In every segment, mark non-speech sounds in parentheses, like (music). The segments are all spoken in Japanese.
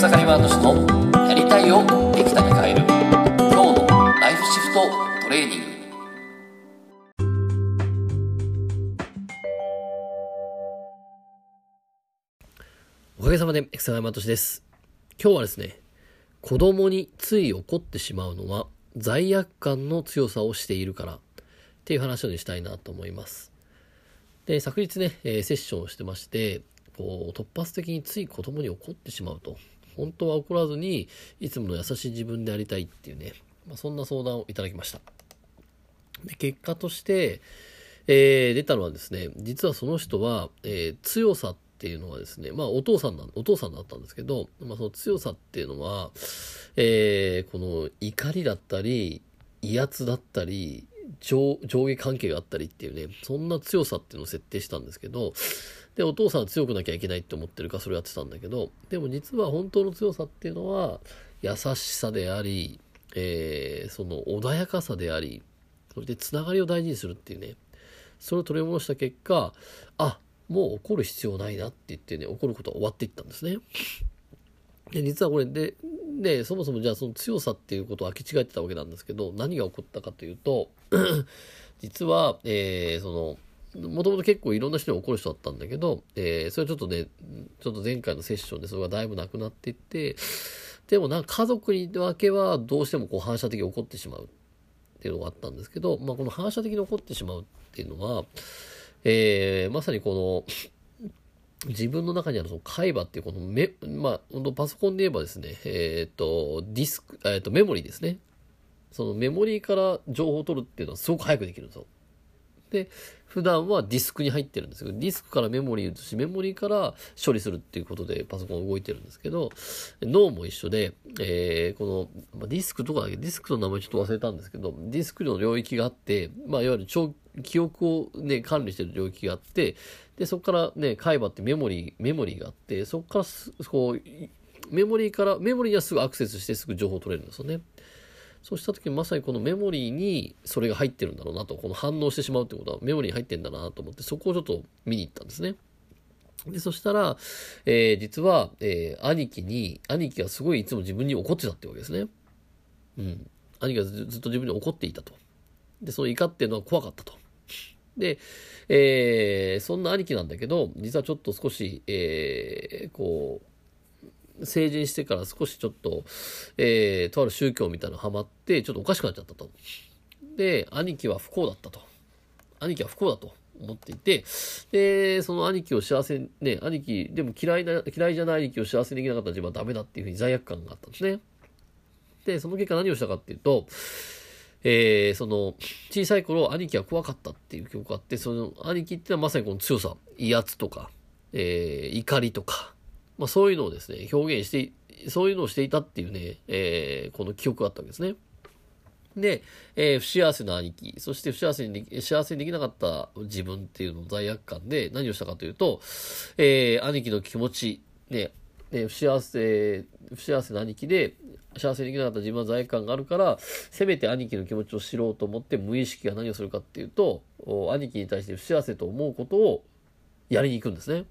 草刈ワード氏のやりたいをできたに変える今日のライフシフトトレーニングおかげさまで、草山敏です。今日はですね、子供につい怒ってしまうのは罪悪感の強さをしているからっていう話をしたいなと思います。で、昨日ね、えーセッションをしてまして、こう、突発的につい子供に怒ってしまうと。本当は怒らずに、いつもの優しい自分でありたいっていうね、まあ、そんな相談をいただきました。で、結果として、えー出たのはですね、実はその人は、えー強さっていうのはですね、まあお父さんな、お父さんだったんですけど、まあその強さっていうのは、えーこの怒りだったり、威圧だったり、上上下関係があったりっていうね、そんな強さっていうのを設定したんですけど、で、お父さんは強くなきゃいけないって思ってるからそれやってたんだけど、でも実は本当の強さっていうのは、優しさであり、えーその穏やかさであり、そしてつながりを大事にするっていうね、それを取り戻した結果、あ、もう怒る必要ないなって言ってね、怒ることは終わっていったんですね。で、実はこれで、で、そもそもじゃあその強さっていうことを履き違えてたわけなんですけど、何が起こったかというと、(clears throat) 実は、えーその、もともと結構いろんな人に怒る人だったんだけど、えーそれはちょっとね、ちょっと前回のセッションでそれがだいぶなくなっていって、でもなんか家族にだけはどうしてもこう反射的に怒ってしまうっていうのがあったんですけど、まあ、この反射的に怒ってしまうっていうのは、えーまさにこの自分の中にあるその海馬っていうこのメ、まあ、本当パソコンで言えばですね、えっ、と、ディスク、えっ、と、メモリーですね。そのメモリーから情報を取るっていうのはすごく早くできるんですよ。で、普段はディスクに入ってるんですけど、ディスクからメモリー移し、メモリーから処理するっていうことでパソコン動いてるんですけど、脳も一緒で、えーこの、まあディスクとかだけ、ディスクの名前ちょっと忘れたんですけど、ディスクの領域があって、まあ、いわゆる長記憶をね、管理してる領域があって、で、そこからね、海馬ってメモリー、メモリーがあって、そこから、こう、メモリーから、メモリーにはすぐアクセスしてすぐ情報を取れるんですよね。そうした時にまさにこのメモリーにそれが入ってるんだろうなと、この反応してしまうってことはメモリーに入ってんだなと思って、そこをちょっと見に行ったんですね。で、そしたら、えー実は、えー兄貴に、兄貴がすごいいつも自分に怒ってたってわけですね。うん。兄貴がずっと自分に怒っていたと。で、その怒っていうのは怖かったと。で、えーそんな兄貴なんだけど、実はちょっと少し、えーこう、成人してから少しちょっと、えーとある宗教みたいなのハマって、ちょっとおかしくなっちゃったと。で、兄貴は不幸だったと。兄貴は不幸だと思っていて、で、その兄貴を幸せに、ね、兄貴、でも嫌いな、嫌いじゃない兄貴を幸せにできなかった自分はダメだっていうふうに罪悪感があったんですね。で、その結果何をしたかっていうと、えーその、小さい頃、兄貴は怖かったっていう記憶があって、その、兄貴ってのはまさにこの強さ、威圧とか、えー怒りとか、まあそういうのをですね、表現して、そういうのをしていたっていうね、えーこの記憶があったわけですね。で、えー不幸せな兄貴、そして不幸せにでき、幸せにできなかった自分っていうのを罪悪感で何をしたかというと、えー兄貴の気持ち、ね、ね不幸せ、不幸せな兄貴で、幸せにできなかった自分は罪悪感があるから、せめて兄貴の気持ちを知ろうと思って無意識が何をするかっていうと、兄貴に対して不幸せと思うことをやりに行くんですね。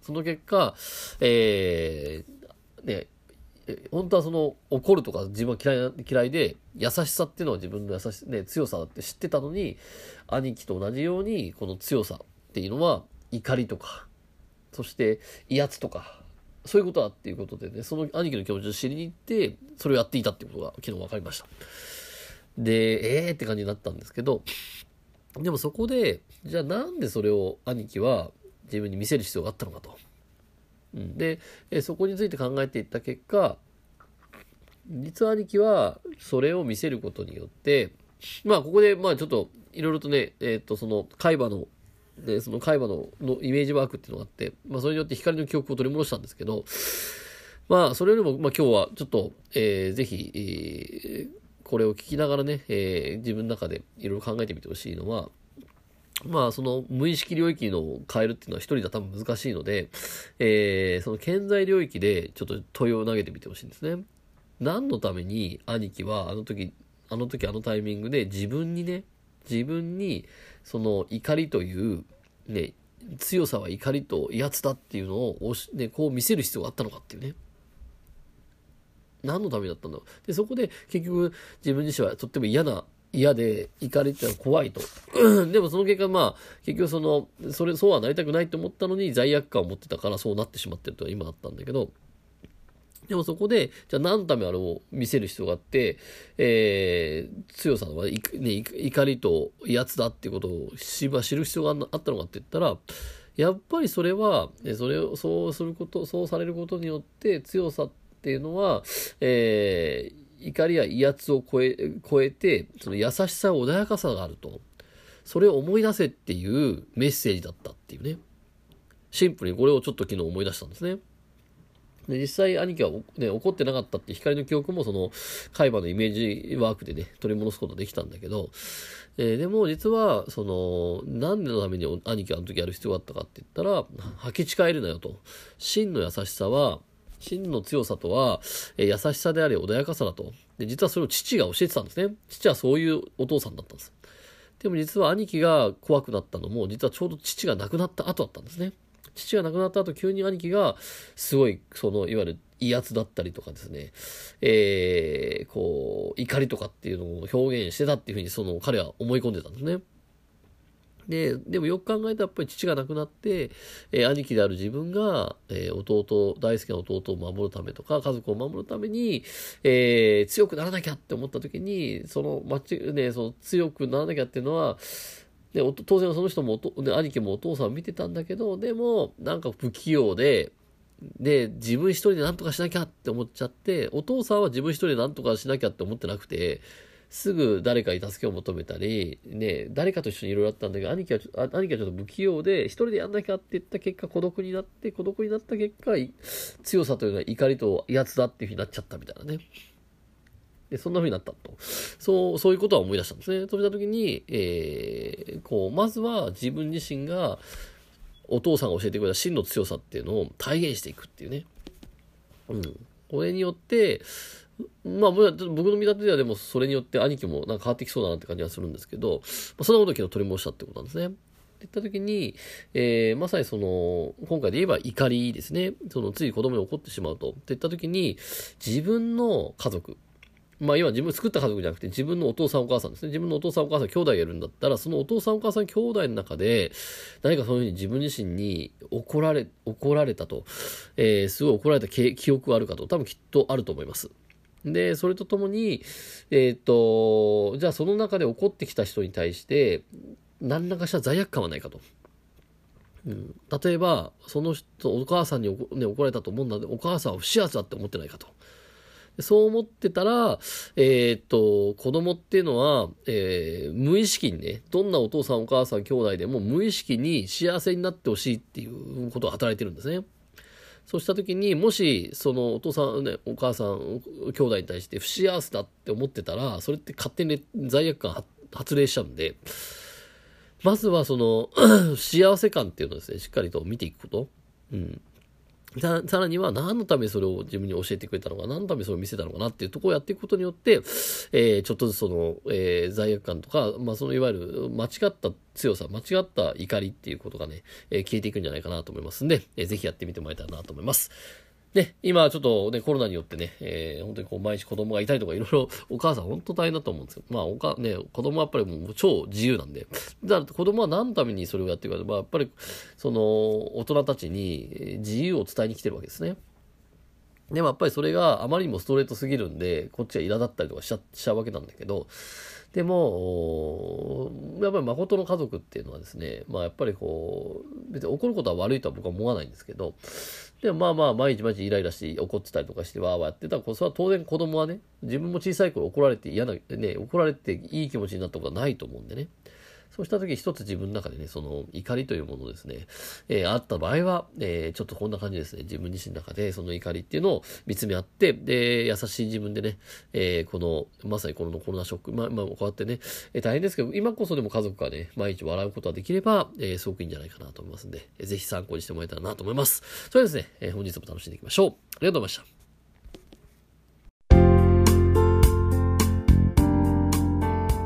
その結果、えーね、本当はその怒るとか自分は嫌い嫌いで優しさっていうのは自分の優し、ね、強さだって知ってたのに兄貴と同じようにこの強さっていうのは怒りとかそして威圧とかそういうことだっていうことでねその兄貴の気持ちを知りに行ってそれをやっていたっていうことが昨日分かりました。でえー？って感じになったんですけどでもそこでじゃあなんでそれを兄貴は自分に見せる必要があったのかと。うん。で、えそこについて考えていった結果、実は兄貴はそれを見せることによって、まあここでまあちょっといろいろとね、えっ、とその海馬の、ね、その海馬ののイメージワークっていうのがあって、まあそれによって光の記憶を取り戻したんですけど、まあそれよりも、まあ今日はちょっと、えーぜひ、えーこれを聞きながらね、えー自分の中でいろいろ考えてみてほしいのは、まあ、その無意識領域の変えるっていうのは一人では多分難しいので、えーその顕在領域でちょっと問いを投げてみてほしいんですね。何のために兄貴はあの時、あの時あのタイミングで自分にね、自分にその怒りという、ね、強さは怒りと威圧だっていうのをし、ね、こう見せる必要があったのかっていうね。何のためだったんだろう。で、そこで結局自分自身はとっても嫌な嫌で怒りってのは怖いと。でもその結果、まあ、結局その、それ、そうはなりたくないと思ったのに罪悪感を持ってたからそうなってしまってるとは今だったんだけど、でもそこで、じゃあ何のためあれを見せる必要があって、えー、強さは、ね、怒りと威圧だっていうことを知る必要があったのかって言ったら、やっぱりそれは、それを、そうすること、そうされることによって強さっていうのは、えー、怒りや威圧を超え、超えて、その優しさ、穏やかさがあると。それを思い出せっていうメッセージだったっていうね。シンプルにこれをちょっと昨日思い出したんですね。で実際兄貴は、ね、怒ってなかったって光の記憶もその海馬のイメージワークでね取り戻すことできたんだけど、えー、でも実はその何のために兄貴はあの時やる必要があったかって言ったら吐き誓えるなよと。真の優しさは真の強さとは、えー、優しさであり穏やかさだと。で実はそれを父が教えてたんですね。父はそういうお父さんだったんです。でも実は兄貴が怖くなったのも実はちょうど父が亡くなった後だったんですね。父が亡くなった後、急に兄貴が、すごい、その、いわゆる威圧だったりとかですね、えー、こう、怒りとかっていうのを表現してたっていうふうに、その、彼は思い込んでたんですね。で、でもよく考えたらやっぱり父が亡くなって、えー、兄貴である自分が、えー、弟、大好きな弟を守るためとか、家族を守るために、えー、強くならなきゃって思った時に、その、まち、ね、その強くならなきゃっていうのは、で、当然その人もね、兄貴もお父さんを見てたんだけど、でも、なんか不器用で、で、自分一人で何とかしなきゃって思っちゃって、お父さんは自分一人で何とかしなきゃって思ってなくて、すぐ誰かに助けを求めたり、ね、誰かと一緒にいろいろあったんだけど、兄貴は兄貴はちょっと不器用で、一人でやんなきゃって言った結果、孤独になって、孤独になった結果、強さというのは怒りと威圧だっていうふうになっちゃったみたいなね。で、そんな風になったと。そう、そういうことは思い出したんですね。そうした時に、えー、こう、まずは自分自身が、お父さんが教えてくれた真の強さっていうのを体現していくっていうね。うん。これによって、まあ、僕の見立てではでもそれによって兄貴もなんか変わってきそうだなって感じがするんですけど、まあ、そんなことを昨日取り戻したってことなんですね。って言った時に、えー、まさにその、今回で言えば怒りですね。その、つい子供に怒ってしまうと。って言った時に、自分の家族、まあ今自分作った家族じゃなくて自分のお父さんお母さんですね。自分のお父さんお母さん兄弟がいるんだったら、そのお父さんお母さん兄弟の中で、何かそういうふうに自分自身に怒られ、怒られたと、えー、すごい怒られた記憶があるかと、多分きっとあると思います。で、それとともに、えっ、と、じゃあその中で怒ってきた人に対して、何らかした罪悪感はないかと。うん、例えば、その人、お母さんに、ね、怒られたと思うんだで、お母さんは不幸せだって思ってないかと。そう思ってたら、えー、っと、子供っていうのは、えー、無意識にね、どんなお父さんお母さん兄弟でも無意識に幸せになってほしいっていうことが働いてるんですね。そうした時に、もし、そのお父さん、ね、お母さん、兄弟に対して不幸せだって思ってたら、それって勝手に罪悪感発令しちゃうんで、まずはその (clears throat) 幸せ感っていうのをですね、しっかりと見ていくこと。うん。さらには何のためにそれを自分に教えてくれたのか、何のためにそれを見せたのかなっていうところをやっていくことによって、えー、ちょっとずつその、えー、罪悪感とか、まあそのいわゆる間違った強さ、間違った怒りっていうことがね、えー、消えていくんじゃないかなと思いますんで、えー、ぜひやってみてもらえたらなと思います。ね、今ちょっとね、コロナによってね、えー、本当にこう毎日子供がいたりとかいろいろお母さん本当大変だと思うんですけど、まあおか、ね、子供はやっぱりもう超自由なんで、だから子供は何のためにそれをやってるか、まあやっぱりその大人たちに自由を伝えに来てるわけですね。でもやっぱりそれがあまりにもストレートすぎるんで、こっちは苛立ったりとかしちゃしちゃうわけなんだけど、でも、やっぱり誠の家族っていうのはですね、まあやっぱりこう、別に怒ることは悪いとは僕は思わないんですけど、でもまあまあ、毎日毎日イライラして怒ってたりとかしてわーわーやってたら、それは当然子供はね、自分も小さい頃怒られて嫌な、ね、怒られていい気持ちになったことはないと思うんでね。そうした時一つ自分の中でね、その怒りというものですね、えー、あった場合は、えー、ちょっとこんな感じですね、自分自身の中でその怒りっていうのを見つめ合って、で、優しい自分でね、えー、この、まさにこのコロナショック、まあ、まあ、こうやってね、えー、大変ですけど、今こそでも家族がね、毎日笑うことができれば、えー、すごくいいんじゃないかなと思いますんで、えー、ぜひ参考にしてもらえたらなと思います。それではですね、えー、本日も楽しんでいきましょう。ありがとうございました。